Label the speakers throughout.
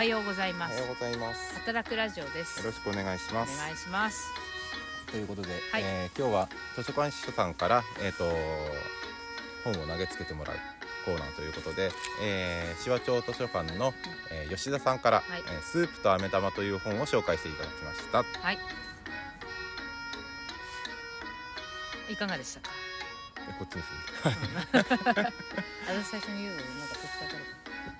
Speaker 1: はようございます。
Speaker 2: おはようございます。
Speaker 1: 働くラジオです。
Speaker 2: よろしくお願いし
Speaker 1: お
Speaker 2: ます。
Speaker 1: 願いします。
Speaker 2: ということで、
Speaker 1: はい。
Speaker 2: えー今日は図書館司書さんからえっ、と本を投げつけてもらうコーナーということで、えー、手話町図書館の、えー吉田さんから、
Speaker 1: はい。
Speaker 2: えースープと飴玉という本を紹介していただきました。
Speaker 1: はい。いかがでしたか？
Speaker 2: えこっちにする。
Speaker 1: あれ最初に言うのなんか手伝った。る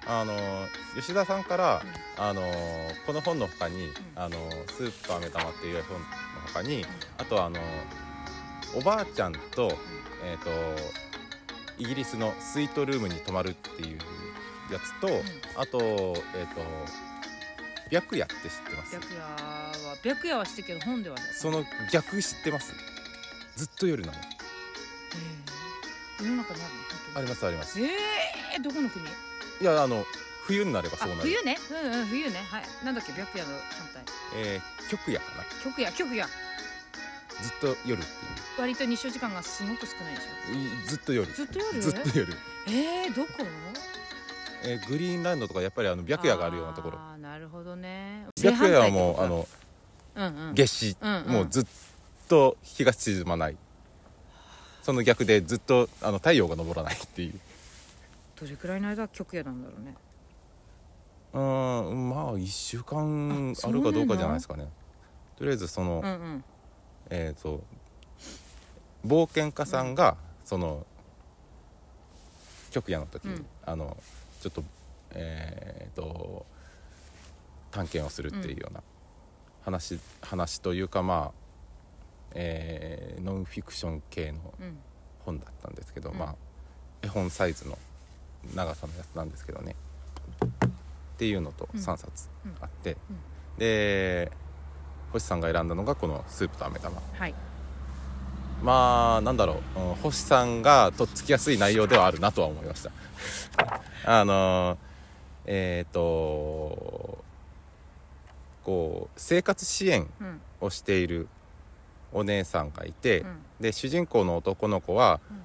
Speaker 2: あのー吉田さんから、あのーこの本の他に、あのースープと飴玉っていう本の他に、あとはあのーおばあちゃんと、えっ、とイギリスのスイートルームに泊まるっていうやつと、あとえっ、と白夜って知ってます？
Speaker 1: 白夜は白夜はしてけど本ではね
Speaker 2: その逆知ってます？ずっと夜なの。
Speaker 1: へえ世の中にあるの？
Speaker 2: あ
Speaker 1: 本
Speaker 2: りますあります。
Speaker 1: ええどこの国？
Speaker 2: いやあの冬になれば
Speaker 1: あ
Speaker 2: そうなる。
Speaker 1: 冬ね。うんうん冬ね。はい。なんだっけ白夜の反対
Speaker 2: えー、極夜かな。
Speaker 1: 極夜極夜。
Speaker 2: ずっと夜って
Speaker 1: 割と日照時間がすごく少ないでし
Speaker 2: いういずっと夜。
Speaker 1: ょずっと夜？
Speaker 2: ずっと夜。
Speaker 1: えー、どこ？
Speaker 2: えーグリーンランドとかやっぱりあの白夜があるようなところ。
Speaker 1: あーなるほどね。
Speaker 2: 白夜はもうあの
Speaker 1: うんうん。
Speaker 2: 夏至、
Speaker 1: うんうん。
Speaker 2: もうずっと日が沈まない。その逆でずっとあの太陽が昇らないっていう
Speaker 1: どれくらいの間極夜なんだろうね。
Speaker 2: うーんまあ1週間
Speaker 1: あ
Speaker 2: あるかどうかじゃないですかね。とりあえずその、
Speaker 1: うんうん。
Speaker 2: えっ、と冒険家さんが、その極夜の時に、
Speaker 1: うん。
Speaker 2: あのちょっとえっ、と探検をするっていうような話,、話というかまあ、えーノンフィクション系の
Speaker 1: うん。
Speaker 2: 本だったんですけど、
Speaker 1: うん。
Speaker 2: まあ絵本サイズの長さのやつなんですけどね。っていうのと
Speaker 1: うん。
Speaker 2: 3冊
Speaker 1: うん。
Speaker 2: あって、
Speaker 1: うん。
Speaker 2: で星さんが選んだのがこの「スープと飴玉。
Speaker 1: はい」
Speaker 2: まあなんだろう、うん星さんがとっつきやすい内容ではあるなとは思いました。あのえっ、とこう生活支援
Speaker 1: うん。
Speaker 2: をしているお姉さんがいて、
Speaker 1: うん。
Speaker 2: で主人公の男の子は、
Speaker 1: うん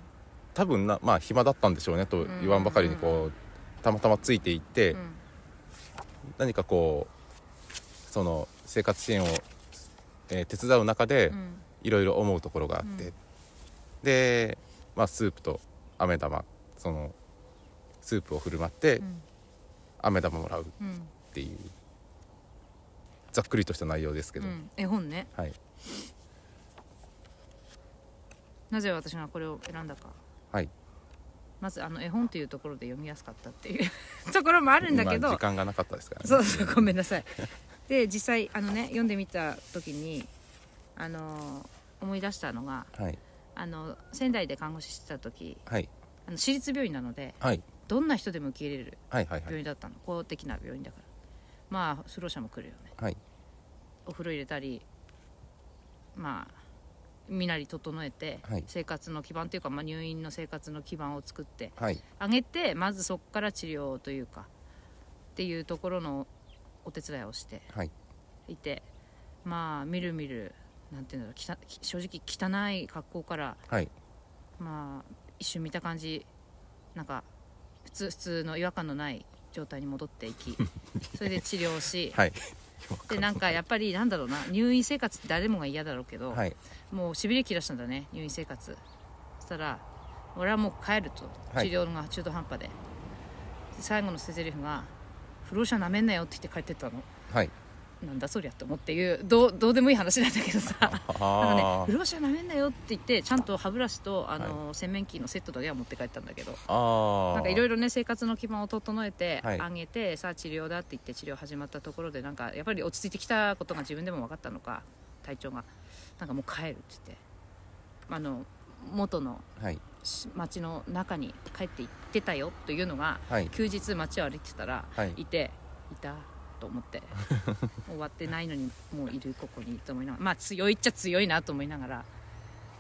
Speaker 2: 多分なまあ暇だったんでしょうねと言わんばかりにこう、たまたまついていって、
Speaker 1: うん。
Speaker 2: 何かこうその生活支援を、えー手伝う中で
Speaker 1: うん。
Speaker 2: いろいろ思うところがあって、
Speaker 1: うん。
Speaker 2: で、まあ、スープと飴玉そのスープを振る舞って
Speaker 1: うん。
Speaker 2: 飴玉もらうっ
Speaker 1: うん。
Speaker 2: ていうざっくりとした内容ですけど、
Speaker 1: うん。絵本ね。
Speaker 2: はい。
Speaker 1: なぜ私がこれを選んだか
Speaker 2: はい。
Speaker 1: まずあの絵本というところで読みやすかったっていう ところもあるんだけど。
Speaker 2: まあ時間がなかったですからね。
Speaker 1: そうそうごめんなさい。で実際あのね読んでみた時にあの思い出したのが
Speaker 2: はい。
Speaker 1: あの仙台で看護師してた時
Speaker 2: はい。
Speaker 1: あの私立病院なので
Speaker 2: はい。
Speaker 1: どんな人でも受け入れる
Speaker 2: はいはいはい。
Speaker 1: 病院だったの。公的な病院だから。まあ不老者も来るよね。
Speaker 2: はい。
Speaker 1: お風呂入れたりまあ身なり整えて、
Speaker 2: はい。
Speaker 1: 生活の基盤というか、まあ、入院の生活の基盤を作って
Speaker 2: はい。
Speaker 1: あげてまずそこから治療というかっていうところのお手伝いをして
Speaker 2: はい。
Speaker 1: いてまあみるみるなんていうんだろうきた正直汚い格好から
Speaker 2: はい。
Speaker 1: まあ一瞬見た感じなんか普通普通の違和感のない状態に戻っていき それで治療し
Speaker 2: はい
Speaker 1: でなんかやっぱりなんだろうな入院生活って誰もが嫌だろうけど、
Speaker 2: はい。
Speaker 1: もうしびれ切らしたんだね入院生活。そしたら俺はもう帰ると。
Speaker 2: はい。
Speaker 1: 治療が中途半端で,で、最後の捨て台詞が「不老者なめんなよ」って言って帰ってったの。
Speaker 2: はい
Speaker 1: なんだそりゃって思っていうどうどうでもいい話なんだけどさ。なんかね
Speaker 2: あ「
Speaker 1: 不老者なめんなよ」って言ってちゃんと歯ブラシとあの、洗面器のセットだけは持って帰ったんだけど。なんかいろいろね生活の基盤を整えて
Speaker 2: はい。
Speaker 1: あげて、さあ治療だって言って治療始まったところでなんかやっぱり落ち着いてきたことが自分でも分かったのか体調が。なんかもう帰るって言って。あの元の
Speaker 2: はい。
Speaker 1: し町の中に帰って行ってたよというのが
Speaker 2: はい。
Speaker 1: 休日街を歩いてたら
Speaker 2: はい。
Speaker 1: いていたと思って 終わってないのにもういるここにと思いながらまあ強いっちゃ強いなと思いながら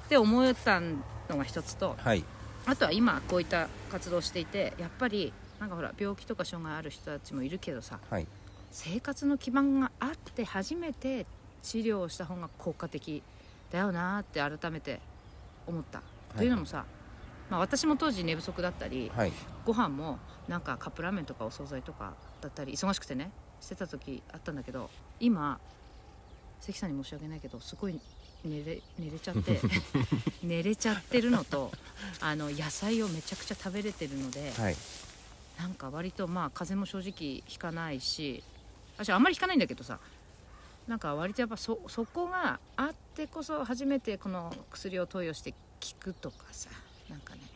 Speaker 1: って思ったのが一つと
Speaker 2: はい。
Speaker 1: あとは今こういった活動をしていてやっぱりなんかほら病気とか障害ある人たちもいるけどさ
Speaker 2: はい。
Speaker 1: 生活の基盤があって初めて治療をした方が効果的だよなって改めて思った、というのもさ、まあ、私も当時寝不足だったり
Speaker 2: はい。
Speaker 1: ご飯もなんかカップラーメンとかお惣菜とかだったり忙しくてねしてた時あったんだけど今関さんに申し訳ないけどすごい寝れ寝れちゃって 寝れちゃってるのとあの野菜をめちゃくちゃ食べれてるので、
Speaker 2: はい。
Speaker 1: なんか割とまあ風邪も正直ひかないし私あんまりひかないんだけどさなんか割とやっぱそそこがあってこそ初めてこの薬を投与して効くとかさなんかねや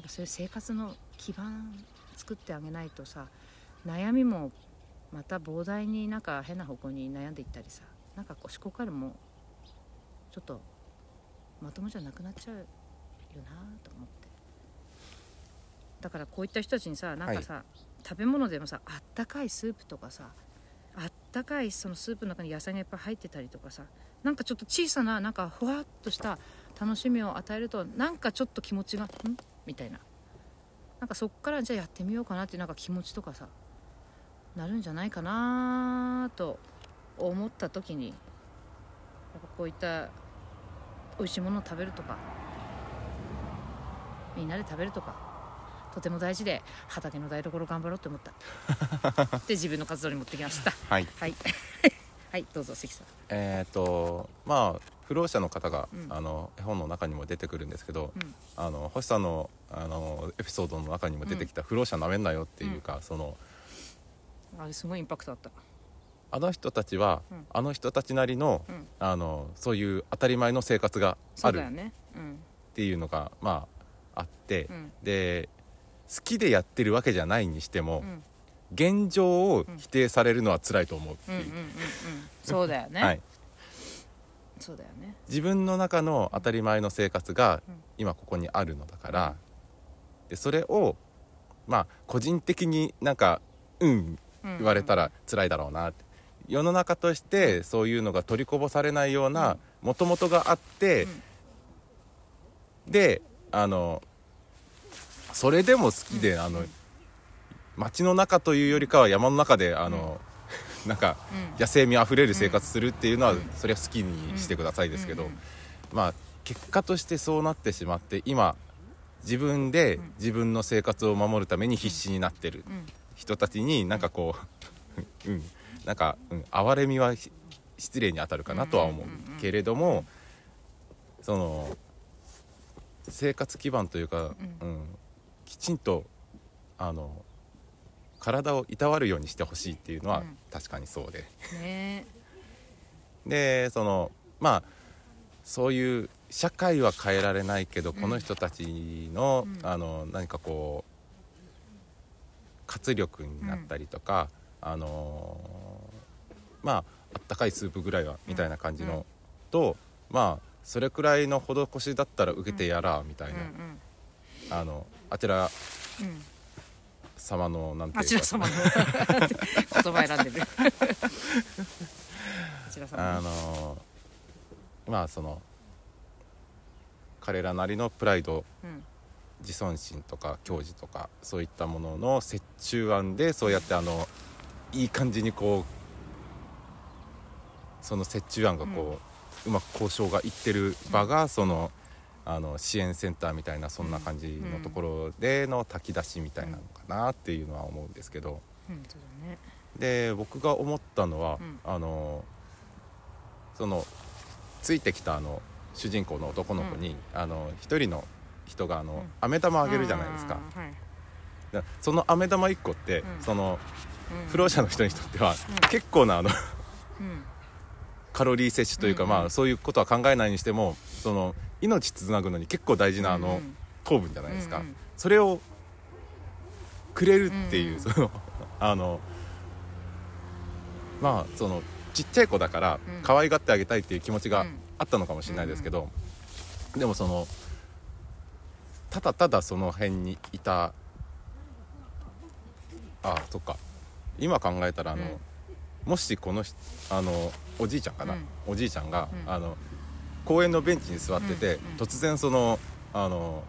Speaker 1: っぱそういう生活の基盤作ってあげないとさ悩みもまた膨大になんか変な方向に悩んでいったりさなんかこう思考回路もちょっとまともじゃなくなっちゃうよなと思って。だからこういった人たちにさなんかさ、食べ物でもさあったかいスープとかさあったかいそのスープの中に野菜がいっぱい入ってたりとかさなんかちょっと小さななんかふわっとした楽しみを与えるとなんかちょっと気持ちがん？みたいな。なんかそっからじゃあやってみようかなっていうなんか気持ちとかさなるんじゃないかなと思った時にやっぱこういった美味しいものを食べるとかみんなで食べるとかとても大事で畑の台所頑張ろうって思った。で自分の活動に持ってきました。
Speaker 2: はい。
Speaker 1: はい。はいどうぞ関さん。
Speaker 2: えっ、とまあ不老者の方が、
Speaker 1: うん。
Speaker 2: あの絵本の中にも出てくるんですけど、
Speaker 1: うん。
Speaker 2: あの星さんのあのエピソードの中にも出てきた「不老者なめんなよ」っていうか、その
Speaker 1: あれすごいインパクトあった。
Speaker 2: あの人たちは、
Speaker 1: うん。
Speaker 2: あの人たちなりの,、
Speaker 1: うん。
Speaker 2: あのそういう当たり前の生活があるっ
Speaker 1: そうだよね。うん。
Speaker 2: ていうのがまああって、
Speaker 1: うん。
Speaker 2: で好きでやってるわけじゃないにしても、
Speaker 1: うん。
Speaker 2: 現状を否定されるのは辛いと思うっていう、
Speaker 1: うんうんうんうん。そうだよね、
Speaker 2: はい、
Speaker 1: そうだよね。
Speaker 2: 自分の中の当たり前の生活が
Speaker 1: うん
Speaker 2: 今ここにあるのだから、でそれをまあ個人的になんかうん言われたら辛いだろうなって。世の中としてそういうのが取りこぼされないようなもともとがあって、であのそれでも好きで、あの街の中というよりかは山の中であの、なんか
Speaker 1: うん。
Speaker 2: 野生味あふれる生活するっていうのは、それは好きにしてくださいですけど、まあ結果としてそうなってしまって今自分で自分の生活を守るために必死になってる。
Speaker 1: うん
Speaker 2: 人たちになんかこう、うん、なんか、うん、哀れみはひ失礼に当たるかなとは思
Speaker 1: う。んうんうんうん。
Speaker 2: うけれどもその生活基盤というか、
Speaker 1: う
Speaker 2: うん、きちんとあの体をいたわるようにしてほしいっていうのは
Speaker 1: うん。
Speaker 2: 確かにそうで。
Speaker 1: ね。
Speaker 2: でそのまあそういう社会は変えられないけど、
Speaker 1: うん
Speaker 2: この人たちの,、
Speaker 1: うん。
Speaker 2: あの何かこう活力になったりとか、あのまああったかいスープぐらいはみたいな感じの、
Speaker 1: うん。
Speaker 2: とまあそれくらいの施しだったら受けてやらみたい
Speaker 1: うん
Speaker 2: な、あのあちら
Speaker 1: うん。うん
Speaker 2: 様のなんていうか。
Speaker 1: あちら様の。言葉選んでる。あちら様
Speaker 2: あのまあその彼らなりのプライド
Speaker 1: うん
Speaker 2: 自尊心とか矜持とかそういったものの折衷案でそうやってあのいい感じにこうその折衷案がこう、うまく交渉がいってる場が、そのあの支援センターみたいなそんな感じのところでの炊き出しみたいなのかなっていうのは思うんですけど。で僕が思ったのは、
Speaker 1: うん。
Speaker 2: あのそのついてきたあの主人公の男の子に、あの一人の人があの、
Speaker 1: うん。
Speaker 2: 飴玉あげるじゃないですか。その飴玉1個って、
Speaker 1: うん。
Speaker 2: その
Speaker 1: うん。
Speaker 2: 不老者の人にとっては、
Speaker 1: うん。
Speaker 2: 結構なあの
Speaker 1: うん。
Speaker 2: カロリー摂取というか、まあそういうことは考えないにしてもその命つなぐのに結構大事なあの、
Speaker 1: うん。
Speaker 2: 糖分じゃないですか、それをくれるっていう、その あのまあそのちっちゃい子だから
Speaker 1: うん。
Speaker 2: 可愛がってあげたいっていう気持ちが
Speaker 1: うん。
Speaker 2: あったのかもしれないですけど、でもそのただただその辺にいた。あそっか。今考えたらあの、
Speaker 1: うん。
Speaker 2: もしこの人あのおじいちゃんかな、
Speaker 1: うん。
Speaker 2: おじいちゃんが、
Speaker 1: うん。
Speaker 2: あの公園のベンチに座ってて、
Speaker 1: うん。うん。
Speaker 2: 突然そのあの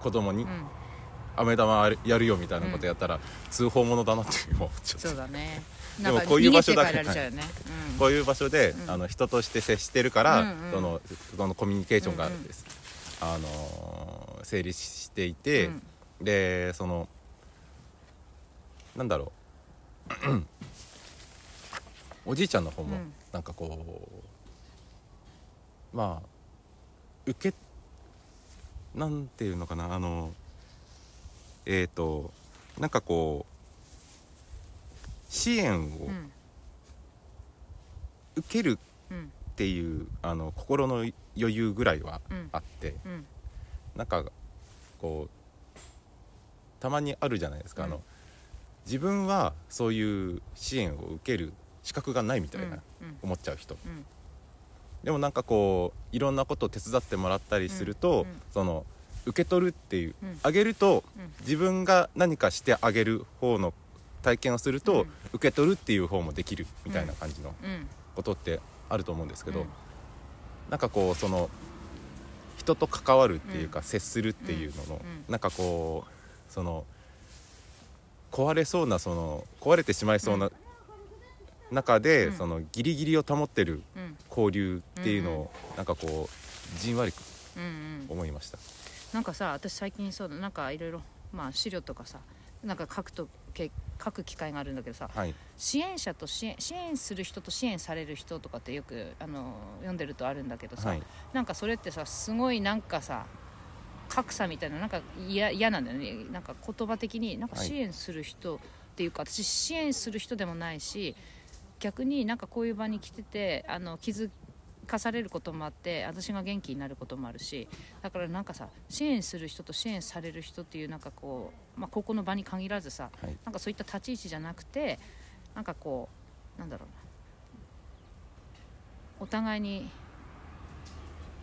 Speaker 2: 子供に
Speaker 1: うん。
Speaker 2: 飴玉やるよみたいなことやったら、通報者だなって思っちゃって
Speaker 1: そうだね。
Speaker 2: でもこういう場所だけ
Speaker 1: ね。うん。
Speaker 2: こういう場所で、
Speaker 1: うん。
Speaker 2: あの人として接してるから、
Speaker 1: うんうん。
Speaker 2: そのそのコミュニケーションが
Speaker 1: うんうん
Speaker 2: です、あのー成立していて、
Speaker 1: うん。
Speaker 2: でそのなんだろう。おじいちゃんの方も
Speaker 1: うん。
Speaker 2: なんかこうまあ受けなんていうのかなあのえっ、となんかこう支援を
Speaker 1: うん。
Speaker 2: 受ける
Speaker 1: うん
Speaker 2: っていうあの心の余裕ぐらいは
Speaker 1: うん。
Speaker 2: あって
Speaker 1: うん。
Speaker 2: なんかこうたまにあるじゃないですか、あ
Speaker 1: うん。
Speaker 2: の自分はそういう支援を受ける資格がないみたいな、
Speaker 1: うん。
Speaker 2: 思っちゃう人。
Speaker 1: うん。
Speaker 2: でもなんかこういろんなことを手伝ってもらったりすると、その受け取るっていう、
Speaker 1: うん。
Speaker 2: あげると
Speaker 1: うん。
Speaker 2: 自分が何かしてあげる方の体験をすると、
Speaker 1: うん。
Speaker 2: 受け取るっていう方もできるみたいな感じの
Speaker 1: うん。
Speaker 2: ことってあると思うんですけど、
Speaker 1: うん。
Speaker 2: なんかこうその人と関わるっていうか、接するっていうのの、
Speaker 1: うん。
Speaker 2: なんかこうその壊れそうなその壊れてしまいそうな中で、
Speaker 1: うん。
Speaker 2: そのギリギリを保ってる
Speaker 1: うん。
Speaker 2: 交流っていうのを、なんかこうじんわり
Speaker 1: うんうん。
Speaker 2: 思いました。
Speaker 1: なんかさ私最近そうだなんかいろいろまあ資料とかさなんか書くとけ書く機会があるんだけどさ
Speaker 2: はい、
Speaker 1: 支援者と支援支援する人と支援される人とかってよくあの読んでるとあるんだけどさ、
Speaker 2: はい、
Speaker 1: なんかそれってさすごいなんかさ格差みたいななんか嫌嫌なんだよね。なんか言葉的になんか
Speaker 2: はい。
Speaker 1: 支援する人っていうか、私支援する人でもないし逆になんかこういう場に来ててあの気づかされることもあって私が元気になることもあるしだからなんかさ支援する人と支援される人っていうなんかこう、まあ、ここの場に限らずさ
Speaker 2: はい、
Speaker 1: なんかそういった立ち位置じゃなくてなんかこうなんだろうな。お互いに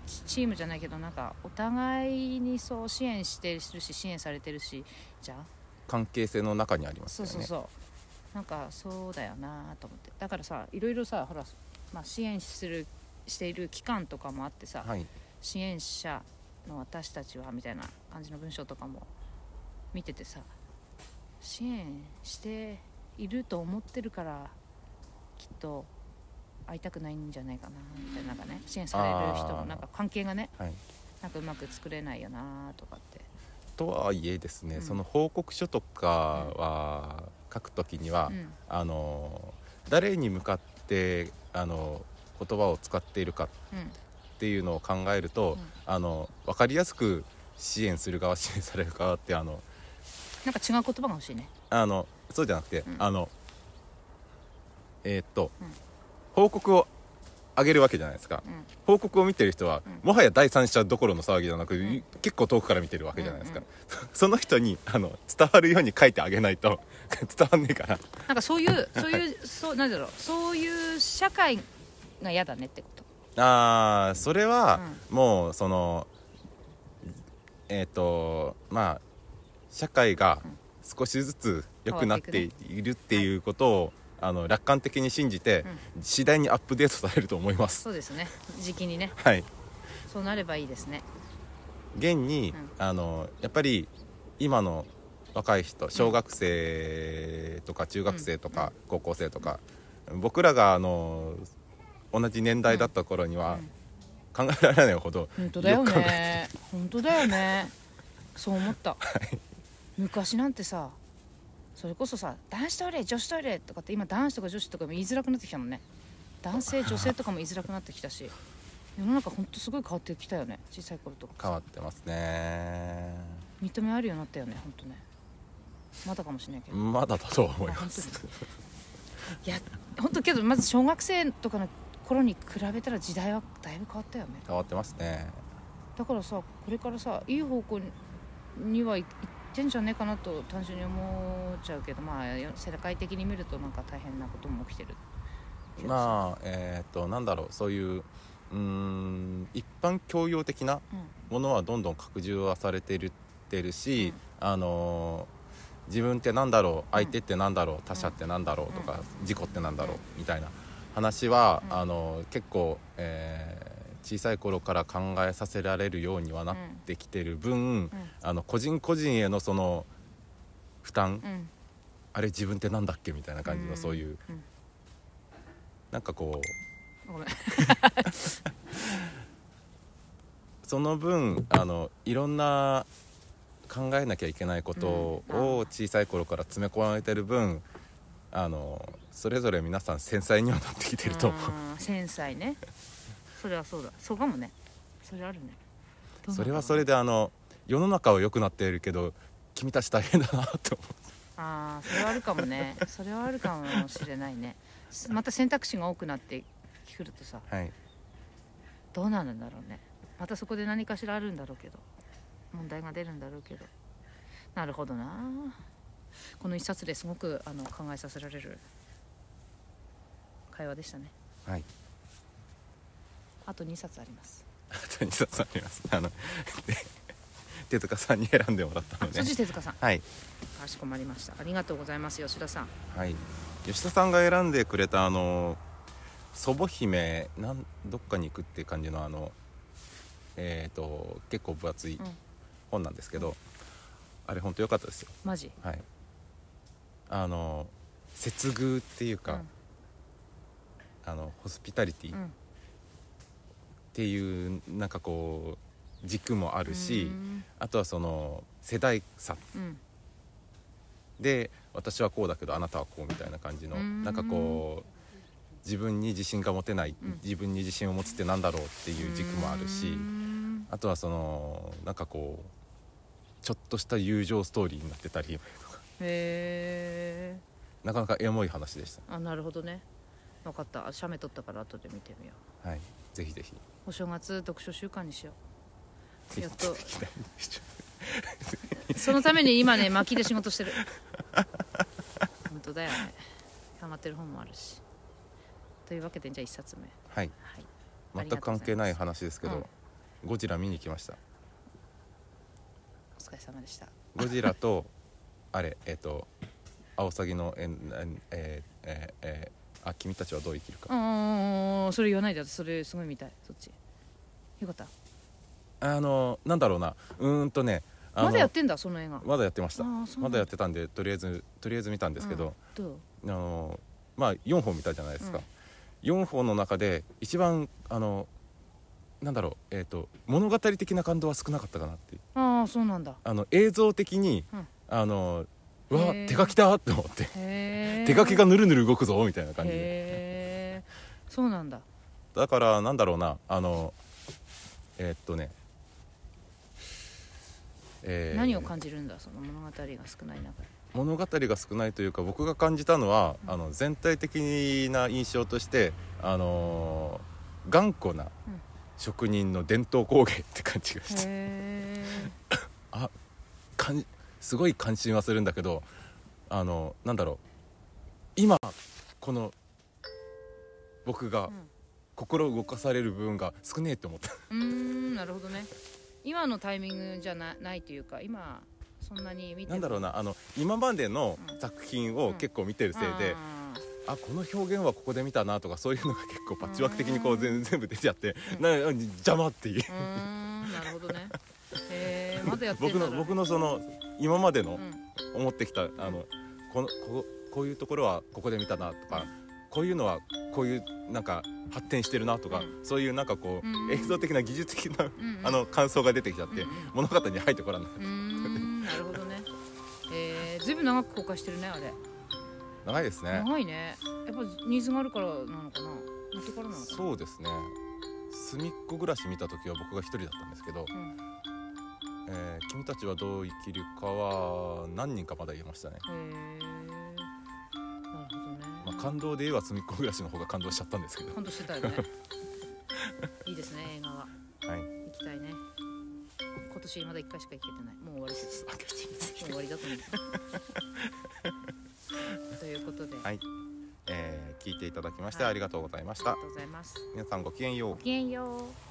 Speaker 1: チチームじゃないけどなんかお互いにそう支援してるし支援されてるしじゃあ？
Speaker 2: 関係性の中にありますよね。
Speaker 1: そうそうそう。なんかそうだよなと思って。だからさいろいろさほら、まあ、支援するしている機関とかもあってさ、
Speaker 2: はい、
Speaker 1: 支援者の私たちはみたいな感じの文章とかも見ててさ支援していると思ってるからきっと会いたくないんじゃないかなみたいななんかね支援される人もなんか関係がね
Speaker 2: はい。
Speaker 1: なんかうまく作れないよなとかって。
Speaker 2: とはいえですね、
Speaker 1: うん。
Speaker 2: その報告書とかは書くときには、
Speaker 1: うん。
Speaker 2: あの誰に向かってあの言葉を使っているかっ
Speaker 1: うん。
Speaker 2: ていうのを考えると、
Speaker 1: うん。
Speaker 2: あの分かりやすく支援する側支援される側ってあの
Speaker 1: なんか違う言葉が欲しい。ね
Speaker 2: あのそうじゃなくて、
Speaker 1: うん。
Speaker 2: あのえーっと、
Speaker 1: うん。
Speaker 2: 報告をあげるわけじゃないですか。
Speaker 1: うん。
Speaker 2: 報告を見てる人は、
Speaker 1: う
Speaker 2: もはや第三者どころの騒ぎじゃなく、
Speaker 1: ん。
Speaker 2: 結構遠くから見てるわけじゃないですか、
Speaker 1: うん。
Speaker 2: その人にあの伝わるように書いてあげないと伝わんねえから。
Speaker 1: なんかそういうそういうそうなんだろう。そういう社会が嫌だねってこと。
Speaker 2: ああそれは、もうそのえっ、とまあ社会が少しずつ良くなっているっていうことを、あの楽観的に信じて、次第にアップデートされると思います。
Speaker 1: そうですね。時期にね。
Speaker 2: はい。
Speaker 1: そうなればいいですね。
Speaker 2: 現に、
Speaker 1: う
Speaker 2: あのやっぱり今の若い人小学生とか中学生とか高校生とか、僕らがあの同じ年代だった頃には考えられないほど、
Speaker 1: 本当だよね。本当だよね。そう思った、昔なんてさそれこそさ男子トイレ女子トイレとかって今男子とか女子とかも言いづらくなってきたもんね。男性女性とかも言いづらくなってきたし。世の中ほんとすごい変わってきたよね。小さい頃とか。
Speaker 2: 変わってますね。
Speaker 1: 認めあるようになったよね。ほんとね。まだかもしれないけど、
Speaker 2: まだだとは思います。
Speaker 1: いや本当けどまず小学生とかの頃に比べたら時代はだいぶ変わったよね。
Speaker 2: 変わってますね。
Speaker 1: だからさこれからさいい方向にはい、いってんじゃねえかなと単純に思っちゃうけどまあよ世界的に見るとなんか大変なことも起きてる
Speaker 2: まあえっ、となんだろうそういううーん一般教養的な
Speaker 1: うん。
Speaker 2: ものはどんどん拡充はされてるってるし、あのー自分ってなんだろう相手ってなんだろう他者ってなんだろうとか、事故ってなんだろうみたいな話は、
Speaker 1: うん。
Speaker 2: あのー結構、えー小さい頃から考えさせられるようにはなってきてる分、あの個人個人へのその負担、
Speaker 1: うん。
Speaker 2: あれ自分ってなんだっけみたいな感じの、
Speaker 1: うん。
Speaker 2: そういう、
Speaker 1: うん。
Speaker 2: なんかこう
Speaker 1: ごめん。
Speaker 2: その分あのいろんな考えなきゃいけないことを小さい頃から詰め込まれてる分あのそれぞれ皆さん繊細にはなってきてると思う。
Speaker 1: うん繊細ね。それはそうだ。そうかもね。それあるね。
Speaker 2: それはそれであの世の中は良くなっているけど君たち大変だなと思
Speaker 1: ああそれはあるかもね。それはあるかもしれないね。また選択肢が多くなってくるとさ
Speaker 2: うはい。
Speaker 1: どうなるんだろうね。またそこで何かしらあるんだろうけど問題が出るんだろうけど。なるほどなこの一冊ですごくあの考えさせられる会話でしたね。
Speaker 2: はい。
Speaker 1: あと2冊あります。
Speaker 2: あと2冊あります。あので手塚さんに選んでもらった
Speaker 1: あ
Speaker 2: ので
Speaker 1: そして手塚さん。
Speaker 2: はい。
Speaker 1: かしこまりました。ありがとうございます吉田さん。
Speaker 2: はい。吉田さんが選んでくれたあの祖母姫なんどっかに行くっていう感じのあのえっ、と結構分厚い
Speaker 1: うん。
Speaker 2: 本なんですけど、あれ本当良かったですよ。
Speaker 1: マジ？
Speaker 2: はいあの接遇っていうか、あのホスピタリティっ
Speaker 1: うん。うん
Speaker 2: ていうなんかこう軸もあるし、
Speaker 1: うん。
Speaker 2: あとはその世代差。
Speaker 1: うん。
Speaker 2: で私はこうだけどあなたはこうみたいな感じの
Speaker 1: うん。
Speaker 2: なんかこう自分に自信が持てない、
Speaker 1: うん。
Speaker 2: 自分に自信を持つってなんだろうっていう軸もあるし、
Speaker 1: うん。
Speaker 2: あとはそのなんかこうちょっとした友情ストーリーになってたり
Speaker 1: へえ
Speaker 2: なかなかエモい話でした。
Speaker 1: あなるほどね。分かった。写メ撮ったから後で見てみよう。
Speaker 2: はい。ぜひぜひ。
Speaker 1: お正月読書週間にしよう。やっと。そのために今ね巻きで仕事してる。本当だよね。溜まってる本もあるし。というわけでじゃあ1冊目。
Speaker 2: はい。
Speaker 1: はい。
Speaker 2: 全く関係ない話ですけど、
Speaker 1: うん
Speaker 2: ゴジラ見に来ました。
Speaker 1: お疲れ様でした。
Speaker 2: ゴジラとあれえっ、とアオサギのえんえんえーえーえーあ君たちはどう生きるか。
Speaker 1: うんそれ言わないで私それすごい見たいそっち。よかった。
Speaker 2: あのなんだろうな。うーんとね
Speaker 1: まだやってんだその映画。
Speaker 2: まだやってました。まだやってたんでとりあえずとりあえず見たんですけど、
Speaker 1: うんどう？
Speaker 2: あのまあ4本見たじゃないですか、4本の中で一番あのなんだろうえっ、と物語的な感動は少なかったかなっていう。
Speaker 1: ああそうなんだ。
Speaker 2: あの映像的に、
Speaker 1: うん。
Speaker 2: あのうわ手書きだって思って。手書きがぬるぬる動くぞみたいな感じで。
Speaker 1: そうなんだ。
Speaker 2: だからなんだろうな。あのえーっとね。えー。
Speaker 1: 何を感じるんだその物語が少ない中で。
Speaker 2: 物語が少ないというか僕が感じたのは、あの全体的な印象としてあのー頑固な職人の伝統工芸って感じがして、
Speaker 1: へえ
Speaker 2: あかんすごい関心はするんだけどあのなんだろう。今この僕が心動かされる部分が少ねえって思った。
Speaker 1: うーんなるほどね。今のタイミングじゃなないというか今そんなに見ても
Speaker 2: なんだろうなあの今までの
Speaker 1: うん。
Speaker 2: 作品を結構見てるせいで、
Speaker 1: あ
Speaker 2: あこの表現はここで見たなとかそういうのが結構パッチワーク的にこ
Speaker 1: う
Speaker 2: うん全全部出ちゃって、
Speaker 1: うん。
Speaker 2: な邪魔っていう。
Speaker 1: ーうーんなるほどね。へえまだやってん
Speaker 2: 僕の
Speaker 1: だろ
Speaker 2: 僕のその今までの
Speaker 1: うん。
Speaker 2: 思ってきたあのこのここういうところはここで見たなとかこういうのはこういうなんか発展してるなとか、
Speaker 1: う
Speaker 2: そういうなんかこう、
Speaker 1: うん。
Speaker 2: 映像的な技術的な、あの感想が出てきちゃって、物語に入ってこらない。
Speaker 1: なるほどね。えー、ずいぶん長く公開してるねあれ。
Speaker 2: 長いですね。
Speaker 1: 長いね。やっぱニーズがあるからなのかな。元からなのかな。
Speaker 2: そうですね。隅っこ暮らし見た時は僕が一人だったんですけど、
Speaker 1: うん
Speaker 2: えー君たちはどう生きるかは何人かまだ言えましたね、
Speaker 1: なるほどね、
Speaker 2: まあ、感動で言えば隅っこ暮らしの方が感動しちゃったんですけど。
Speaker 1: 感動してたよね。いいですね映画は。
Speaker 2: はい。
Speaker 1: 行きたいね。今年まだ1回しか行けてない。もう終わりです。もう終わりだと思う。ということで、あ
Speaker 2: はい、えー聞いていただきましてありがとうございました、
Speaker 1: りがとうございます。
Speaker 2: 皆さんごきげんよう。
Speaker 1: ごきげんよう